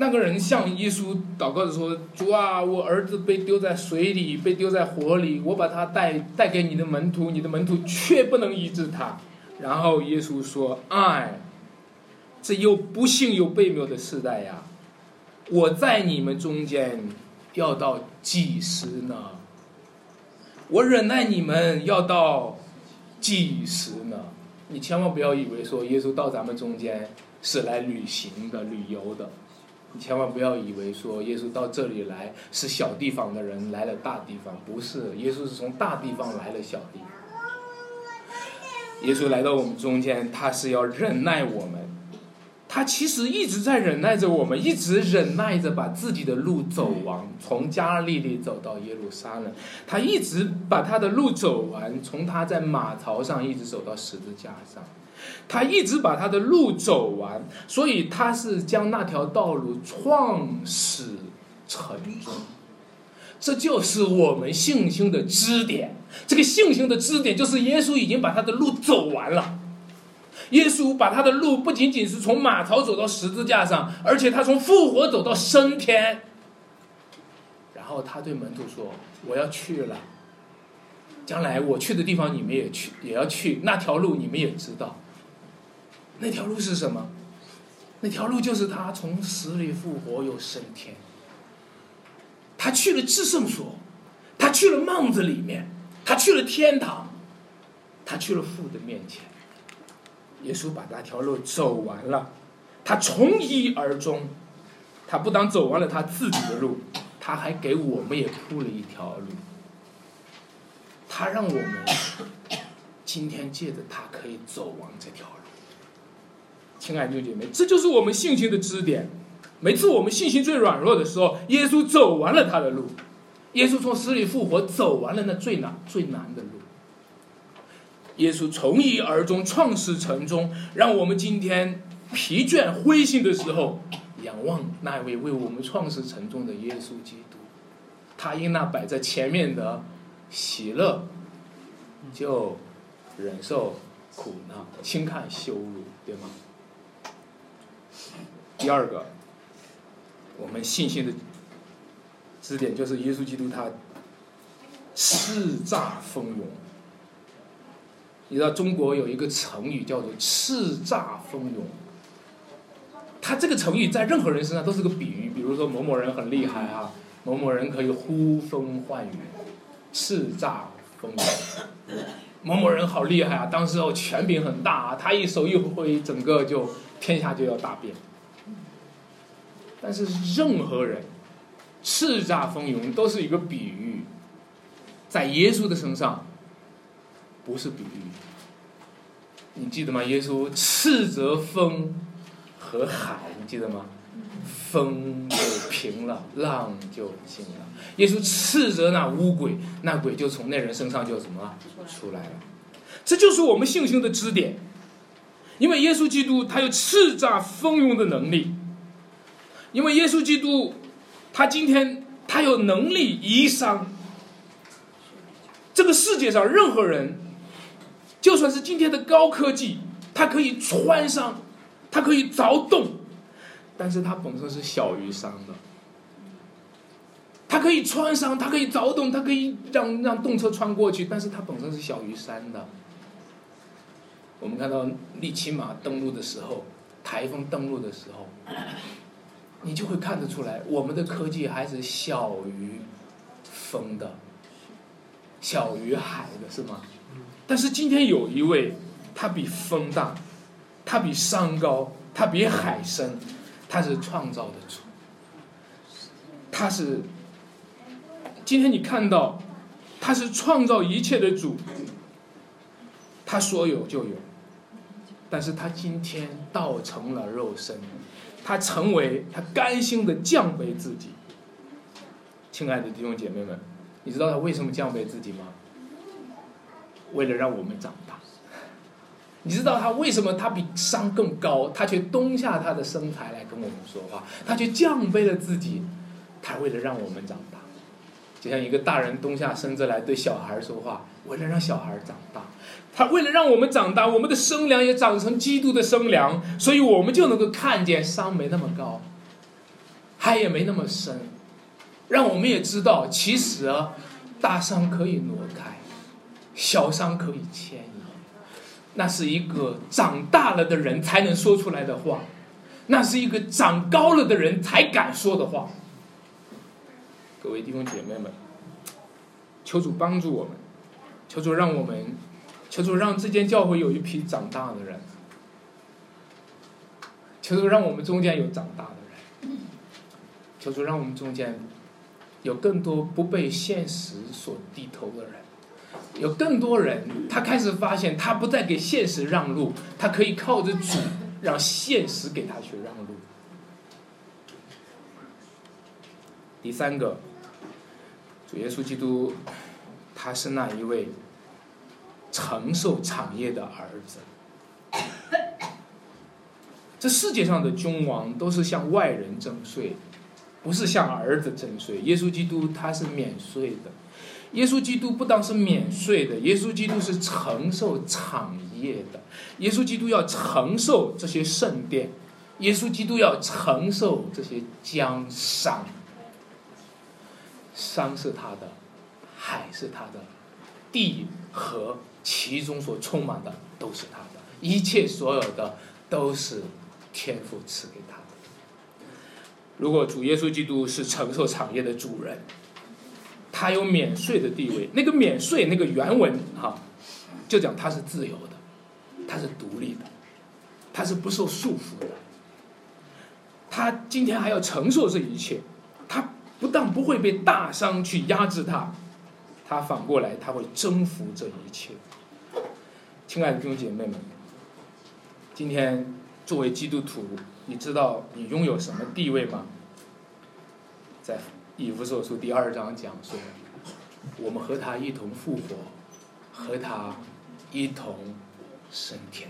那个人向耶稣祷告的说：“主啊，我儿子被丢在水里，被丢在火里，我把他带带给你的门徒，你的门徒却不能医治他。”然后耶稣说：“哎，这又不幸又悖谬的时代呀！我在你们中间要到几时呢？我忍耐你们要到几时呢？你千万不要以为说耶稣到咱们中间是来旅行的、旅游的。”你千万不要以为说耶稣到这里来是小地方的人来了大地方，不是，耶稣是从大地方来了小地方。耶稣来到我们中间，他是要忍耐我们，他其实一直在忍耐着我们，一直忍耐着把自己的路走完，从加利利走到耶路撒冷，他一直把他的路走完，从他在马槽上一直走到十字架上。他一直把他的路走完，所以他是将那条道路创始成终。这就是我们信心的支点。这个信心的支点就是耶稣已经把他的路走完了。耶稣把他的路不仅仅是从马槽走到十字架上，而且他从复活走到升天。然后他对门徒说：“我要去了，将来我去的地方你们也去，也要去。那条路你们也知道。”那条路是什么？那条路就是他从死里复活又升天。他去了至圣所，他去了幔子里面，他去了天堂，他去了父的面前。耶稣把那条路走完了，他从一而终。他不当走完了他自己的路，他还给我们也铺了一条路。他让我们今天借着他可以走完这条路。亲爱的弟兄姐妹，这就是我们信心的支点。每次我们信心最软弱的时候，耶稣走完了他的路，耶稣从死里复活，走完了那最难最难的路。耶稣从一而终，创始成终，让我们今天疲倦灰心的时候，仰望那位为我们创始成终的耶稣基督。他因那摆在前面的喜乐，就忍受苦难，轻看羞辱，对吗？第二个，我们信心的支点就是耶稣基督，他叱咤风云。你知道中国有一个成语叫做“叱咤风云”，他这个成语在任何人身上都是个比喻。比如说某某人很厉害啊，某某人可以呼风唤雨，叱咤风云。某某人好厉害啊，当时候权柄很大啊，他一手一挥，整个就天下就要大变。但是任何人叱咤风云都是一个比喻，在耶稣的身上不是比喻。你记得吗？耶稣斥责风和海，你记得吗？风就平了，浪就静了。耶稣斥责那乌鬼，那鬼就从那人身上就什么出来了。这就是我们信心的支点，因为耶稣基督他有叱咤风云的能力。因为耶稣基督，他今天他有能力移山。这个世界上任何人，就算是今天的高科技，它可以穿山，它可以凿洞，但是它本身是小于山的。它可以穿山，它可以凿洞，它可以让让动车穿过去，但是它本身是小于山的。我们看到利奇马登陆的时候，台风登陆的时候。你就会看得出来，我们的科技还是小于风的，小于海的，是吗？但是今天有一位，他比风大，他比山高，他比海深，他是创造的主，他是今天你看到，他是创造一切的主，他说有就有，但是他今天道成了肉身。他成为他甘心的降卑自己，亲爱的弟兄姐妹们，你知道他为什么降卑自己吗？为了让我们长大。你知道他为什么他比山更高，他却蹲下他的身材来跟我们说话，他却降卑了自己，他为了让我们长大，就像一个大人蹲下身子来对小孩说话，为了让小孩长大，他为了让我们长大，我们的身量也长成基督的身量，所以我们就能够看见山没那么高，海也没那么深，让我们也知道，其实大山可以挪开，小山可以迁移。那是一个长大了的人才能说出来的话，那是一个长高了的人才敢说的话。各位弟兄姐妹们，求主帮助我们，求主让我们，求主让这间教会有一批长大的人，求主让我们中间有长大的人，求主让我们中间有更多不被现实所低头的人。有更多人，他开始发现，他不再给现实让路，他可以靠着主，让现实给他去让路。第三个，主耶稣基督，他是那一位承受产业的儿子。这世界上的君王都是向外人征税，不是向儿子征税。耶稣基督他是免税的。耶稣基督不当是免税的，耶稣基督是承受产业的。耶稣基督要承受这些圣殿，耶稣基督要承受这些江山。山是他的，海是他的，地和其中所充满的都是他的，一切所有的都是天父赐给他的。如果主耶稣基督是承受产业的主人。他有免税的地位，那个免税那个原文哈，就讲他是自由的，他是独立的，他是不受束缚的。他今天还要承受这一切，不但不会被大商去压制他，他反过来他会征服这一切。亲爱的弟兄姐妹们，今天作为基督徒，你知道你拥有什么地位吗？在。以弗所书第二章讲说，我们和他一同复活，和他一同升天。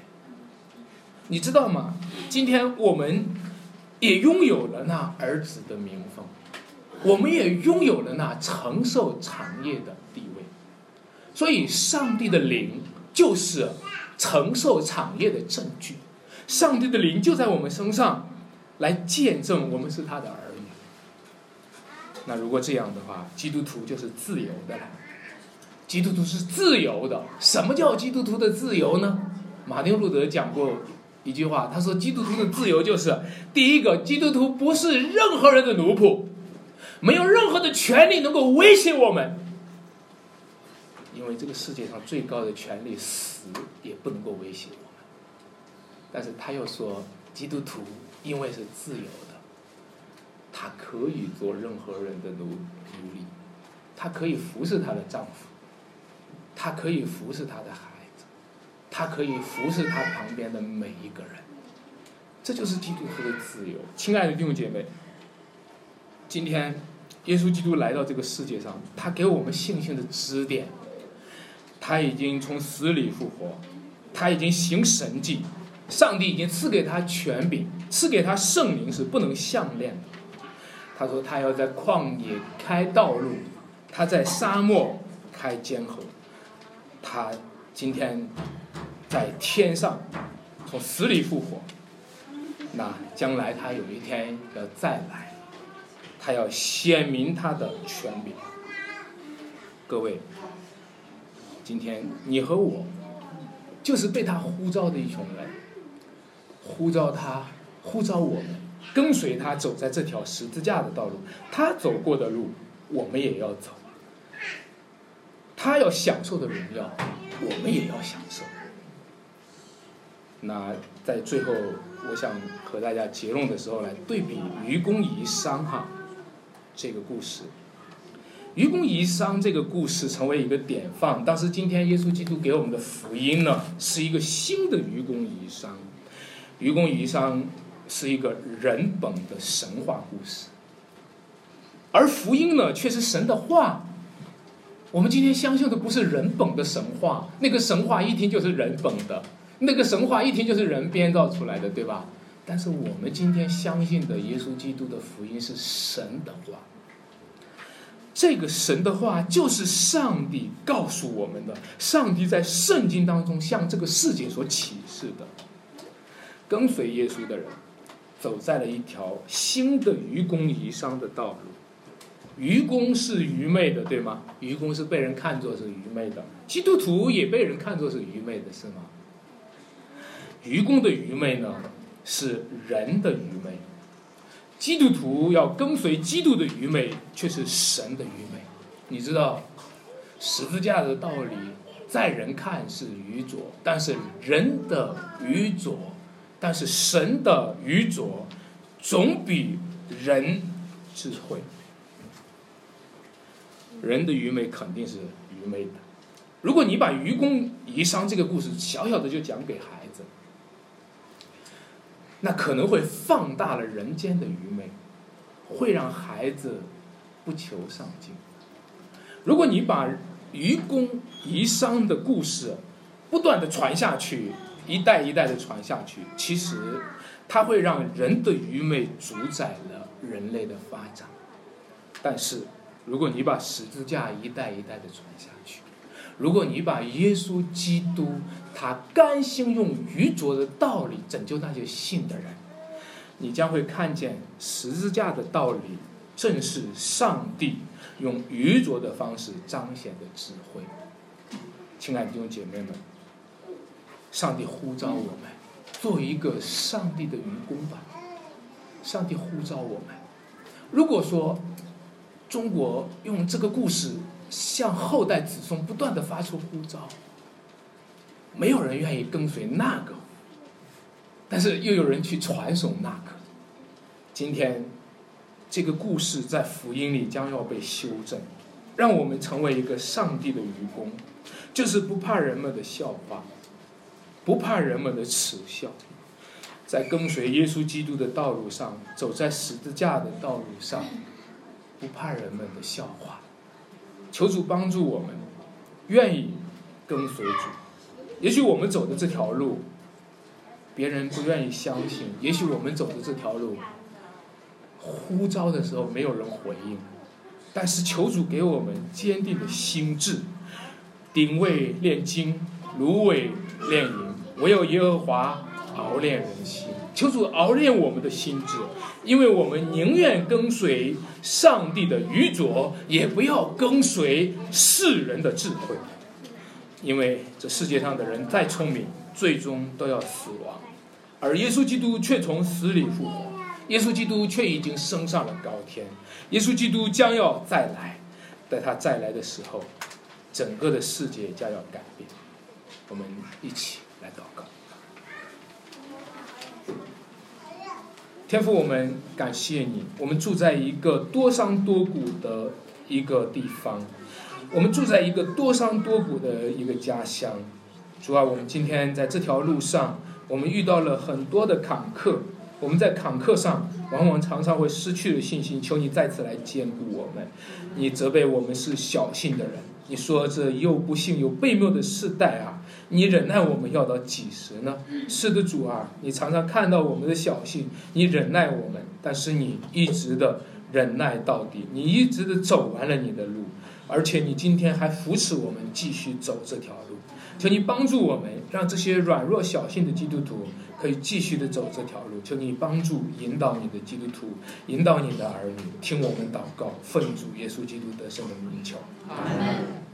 你知道吗？今天我们也拥有了那儿子的名分，我们也拥有了那承受产业的地位。所以，上帝的灵就是承受产业的证据。上帝的灵就在我们身上，来见证我们是他的儿女。那如果这样的话，基督徒就是自由的了。基督徒是自由的。什么叫基督徒的自由呢？马丁路德讲过一句话，他说：“基督徒的自由就是，第一个，基督徒不是任何人的奴仆，没有任何的权利能够威胁我们，因为这个世界上最高的权利，死也不能够威胁我们。但是他又说，基督徒因为是自由的。”她可以做任何人的奴奴隶，她可以服侍她的丈夫，她可以服侍她的孩子，她可以服侍她旁边的每一个人，这就是基督徒的自由。亲爱的弟兄姐妹，今天耶稣基督来到这个世界上，他给我们信心的支点，他已经从死里复活，他已经行神迹，上帝已经赐给他权柄，赐给他圣灵是不能相恋的。他说：“他要在旷野开道路，他在沙漠开坚河。他今天在天上从死里复活，那将来他有一天要再来，他要显明他的权柄。各位，今天你和我就是被他呼召的一群人，呼召他，呼召我们。”跟随他走在这条十字架的道路，他走过的路，我们也要走。他要享受的荣耀，我们也要享受。那在最后，我想和大家结论的时候来对比愚公移山哈这个故事。愚公移山这个故事成为一个典范，但是今天耶稣基督给我们的福音呢，是一个新的愚公移山。愚公移山。是一个人本的神话故事，而福音呢，却是神的话。我们今天相信的不是人本的神话，那个神话一听就是人本的，那个神话一听就是人编造出来的，对吧？但是我们今天相信的耶稣基督的福音是神的话，这个神的话就是上帝告诉我们的，上帝在圣经当中向这个世界所启示的。跟随耶稣的人，走在了一条新的愚公移山的道路。愚公是愚昧的，对吗？愚公是被人看作是愚昧的，基督徒也被人看作是愚昧的，是吗？愚公的愚昧呢，是人的愚昧；基督徒要跟随基督的愚昧，却是神的愚昧。你知道，十字架的道理，在人看是愚拙，但是人的愚拙。但是神的愚拙总比人智慧，人的愚昧肯定是愚昧的。如果你把愚公移山这个故事小小的就讲给孩子，那可能会放大了人间的愚昧，会让孩子不求上进。如果你把愚公移山的故事不断的传下去。一代一代的传下去，其实它会让人的愚昧主宰了人类的发展。但是，如果你把十字架一代一代的传下去，如果你把耶稣基督他甘心用愚拙的道理拯救那些信的人，你将会看见十字架的道理正是上帝用愚拙的方式彰显的智慧。亲爱的弟兄姐妹们。上帝呼召我们做一个上帝的愚公吧。上帝呼召我们。如果说中国用这个故事向后代子孙不断的发出呼召，没有人愿意跟随那个，但是又有人去传颂那个。今天这个故事在福音里将要被修正，让我们成为一个上帝的愚公，就是不怕人们的笑话。不怕人们的耻笑，在跟随耶稣基督的道路上，走在十字架的道路上，不怕人们的笑话。求主帮助我们，愿意跟随主。也许我们走的这条路，别人不愿意相信；也许我们走的这条路，呼召的时候没有人回应。但是求主给我们坚定的心智，鼎位炼金，芦苇炼银。唯有耶和华熬炼人心，求主熬炼我们的心智，因为我们宁愿跟随上帝的愚拙，也不要跟随世人的智慧。因为这世界上的人再聪明，最终都要死亡，而耶稣基督却从死里复活，耶稣基督却已经升上了高天，耶稣基督将要再来，在他再来的时候，整个的世界将要改变。我们一起。来祷告，天父，我们感谢你。我们住在一个多山多谷的一个地方，我们住在一个多山多谷的一个家乡。主啊，我们今天在这条路上，我们遇到了很多的坎坷。我们在坎坷上，往往常常会失去了信心。求你再次来兼顾我们。你责备我们是小信的人。你说这又不幸又悖谬的世代啊！你忍耐我们要到几时呢？是的，主啊，你常常看到我们的小信，你忍耐我们，但是你一直的忍耐到底，你一直的走完了你的路，而且你今天还扶持我们继续走这条路。求你帮助我们，让这些软弱小信的基督徒可以继续的走这条路。求你帮助引导你的基督徒，引导你的儿女，听我们祷告，奉主耶稣基督得胜的名求。阿门。